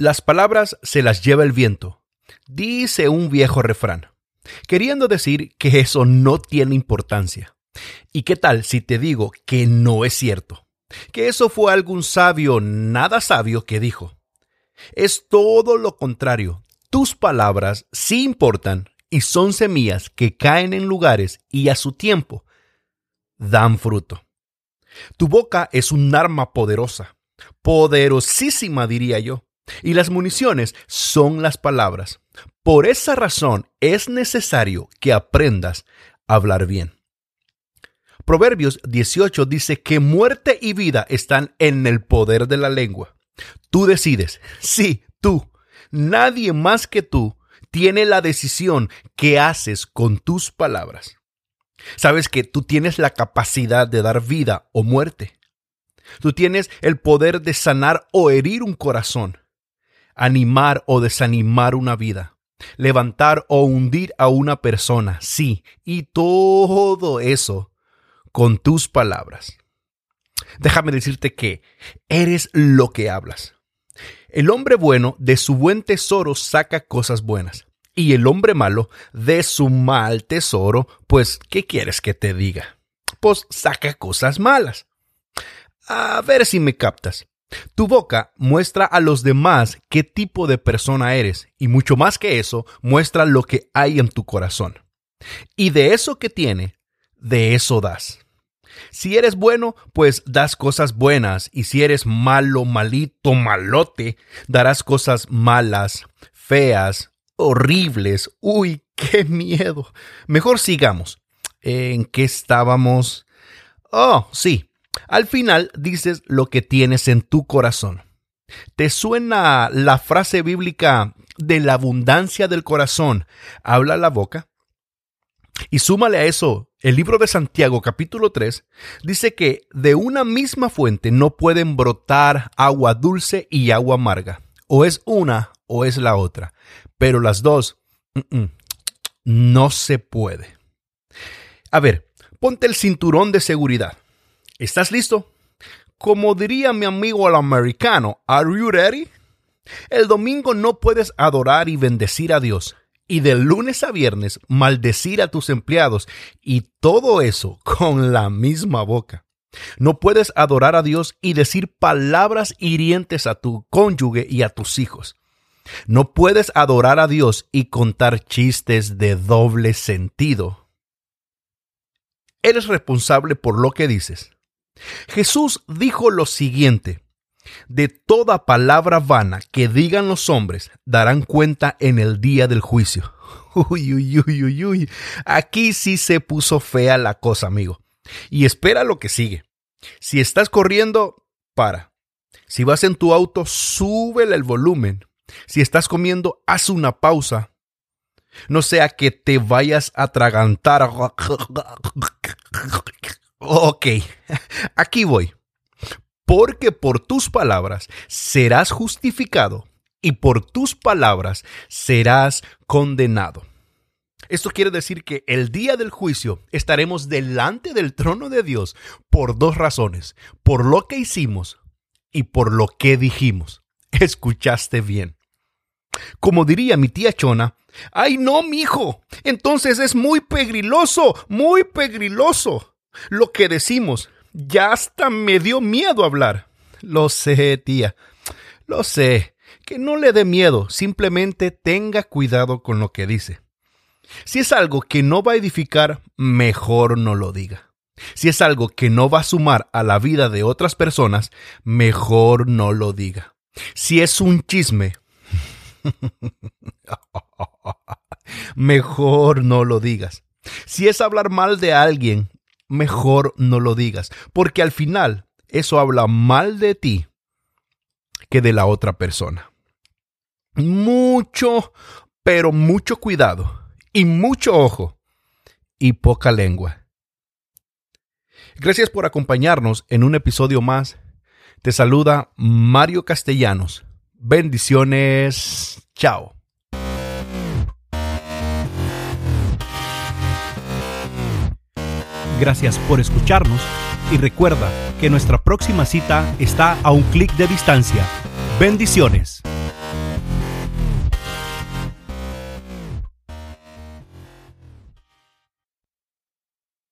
Las palabras se las lleva el viento, dice un viejo refrán, queriendo decir que eso no tiene importancia. ¿Y qué tal si te digo que no es cierto? Que eso fue algún sabio, nada sabio, que dijo. Es todo lo contrario. Tus palabras sí importan y son semillas que caen en lugares y a su tiempo dan fruto. Tu boca es un arma poderosa, poderosísima diría yo, y las municiones son las palabras. Por esa razón es necesario que aprendas a hablar bien. Proverbios 18 dice que muerte y vida están en el poder de la lengua. Tú decides, sí, tú, nadie más que tú tiene la decisión que haces con tus palabras. Sabes que tú tienes la capacidad de dar vida o muerte. Tú tienes el poder de sanar o herir un corazón, animar o desanimar una vida, levantar o hundir a una persona, sí, y todo eso con tus palabras. Déjame decirte que eres lo que hablas. El hombre bueno de su buen tesoro saca cosas buenas. Y el hombre malo de su mal tesoro, pues, ¿qué quieres que te diga? Pues saca cosas malas. A ver si me captas. Tu boca muestra a los demás qué tipo de persona eres y mucho más que eso, muestra lo que hay en tu corazón. Y de eso que tiene, de eso das. Si eres bueno, pues das cosas buenas, y si eres malo, malito, malote, darás cosas malas, feas, horribles. Uy, qué miedo. Mejor sigamos. ¿En qué estábamos? Oh, sí. Al final dices lo que tienes en tu corazón. ¿Te suena la frase bíblica de la abundancia del corazón? Habla la boca. Y súmale a eso, el libro de Santiago capítulo 3 dice que de una misma fuente no pueden brotar agua dulce y agua amarga. O es una o es la otra. Pero las dos, no se puede. A ver, ponte el cinturón de seguridad. ¿Estás listo? Como diría mi amigo el americano, ¿Are you ready? El domingo no puedes adorar y bendecir a Dios y de lunes a viernes maldecir a tus empleados y todo eso con la misma boca. No puedes adorar a Dios y decir palabras hirientes a tu cónyuge y a tus hijos. No puedes adorar a Dios y contar chistes de doble sentido. Eres responsable por lo que dices. Jesús dijo lo siguiente, de toda palabra vana que digan los hombres darán cuenta en el día del juicio. Uy, uy, uy, uy, uy. Aquí sí se puso fea la cosa, amigo. Y espera lo que sigue. Si estás corriendo, para. Si vas en tu auto, súbele el volumen. Si estás comiendo, haz una pausa. No sea que te vayas a atragantar. Ok, aquí voy porque por tus palabras serás justificado y por tus palabras serás condenado. Esto quiere decir que el día del juicio estaremos delante del trono de Dios por dos razones, por lo que hicimos y por lo que dijimos. Escuchaste bien. Como diría mi tía Chona, ay no, mi hijo, entonces es muy pegriloso, muy pegriloso lo que decimos ya hasta me dio miedo hablar. Lo sé, tía. Lo sé. Que no le dé miedo, simplemente tenga cuidado con lo que dice. Si es algo que no va a edificar, mejor no lo diga. Si es algo que no va a sumar a la vida de otras personas, mejor no lo diga. Si es un chisme, mejor no lo digas. Si es hablar mal de alguien, mejor no lo digas, porque al final eso habla mal de ti que de la otra persona. Mucho, pero mucho cuidado y mucho ojo y poca lengua. Gracias por acompañarnos en un episodio más. Te saluda Mario Castellanos. Bendiciones. Chao. Gracias por escucharnos y recuerda que nuestra próxima cita está a un clic de distancia. Bendiciones.